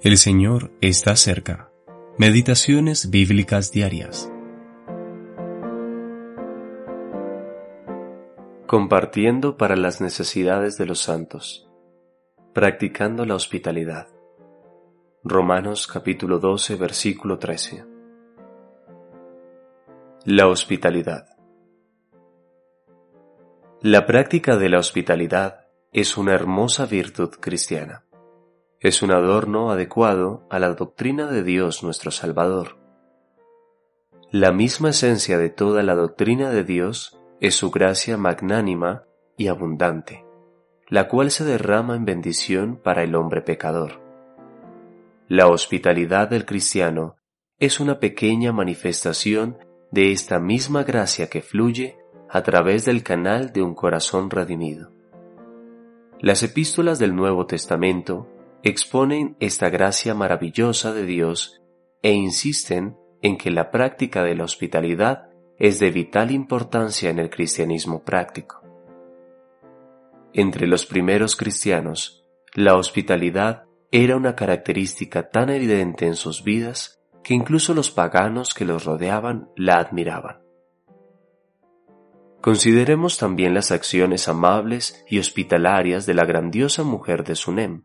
El Señor está cerca. Meditaciones bíblicas diarias. Compartiendo para las necesidades de los santos. Practicando la hospitalidad. Romanos capítulo 12 versículo 13. La hospitalidad. La práctica de la hospitalidad es una hermosa virtud cristiana es un adorno adecuado a la doctrina de Dios nuestro Salvador. La misma esencia de toda la doctrina de Dios es su gracia magnánima y abundante, la cual se derrama en bendición para el hombre pecador. La hospitalidad del cristiano es una pequeña manifestación de esta misma gracia que fluye a través del canal de un corazón redimido. Las epístolas del Nuevo Testamento exponen esta gracia maravillosa de Dios e insisten en que la práctica de la hospitalidad es de vital importancia en el cristianismo práctico. Entre los primeros cristianos, la hospitalidad era una característica tan evidente en sus vidas que incluso los paganos que los rodeaban la admiraban. Consideremos también las acciones amables y hospitalarias de la grandiosa mujer de Sunem,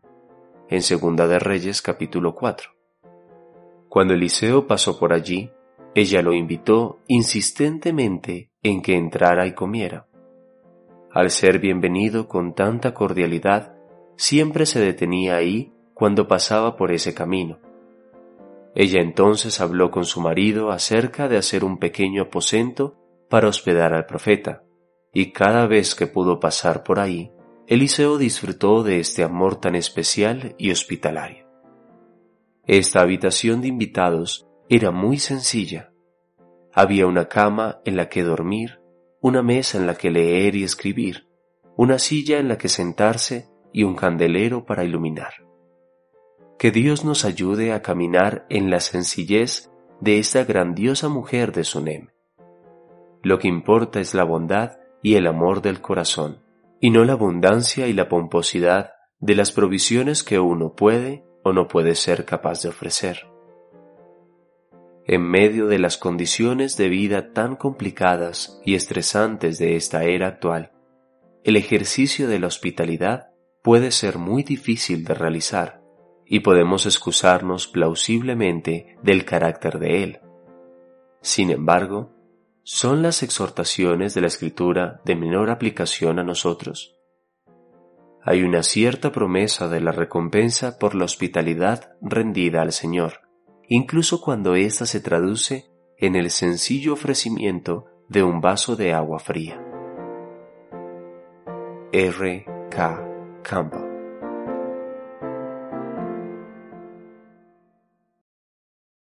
en Segunda de Reyes capítulo 4. Cuando Eliseo pasó por allí, ella lo invitó insistentemente en que entrara y comiera. Al ser bienvenido con tanta cordialidad, siempre se detenía ahí cuando pasaba por ese camino. Ella entonces habló con su marido acerca de hacer un pequeño aposento para hospedar al profeta, y cada vez que pudo pasar por ahí, Eliseo disfrutó de este amor tan especial y hospitalario. Esta habitación de invitados era muy sencilla. Había una cama en la que dormir, una mesa en la que leer y escribir, una silla en la que sentarse y un candelero para iluminar. Que Dios nos ayude a caminar en la sencillez de esta grandiosa mujer de Sunem. Lo que importa es la bondad y el amor del corazón y no la abundancia y la pomposidad de las provisiones que uno puede o no puede ser capaz de ofrecer. En medio de las condiciones de vida tan complicadas y estresantes de esta era actual, el ejercicio de la hospitalidad puede ser muy difícil de realizar y podemos excusarnos plausiblemente del carácter de él. Sin embargo, son las exhortaciones de la Escritura de menor aplicación a nosotros. Hay una cierta promesa de la recompensa por la hospitalidad rendida al Señor, incluso cuando ésta se traduce en el sencillo ofrecimiento de un vaso de agua fría. R. K. Campbell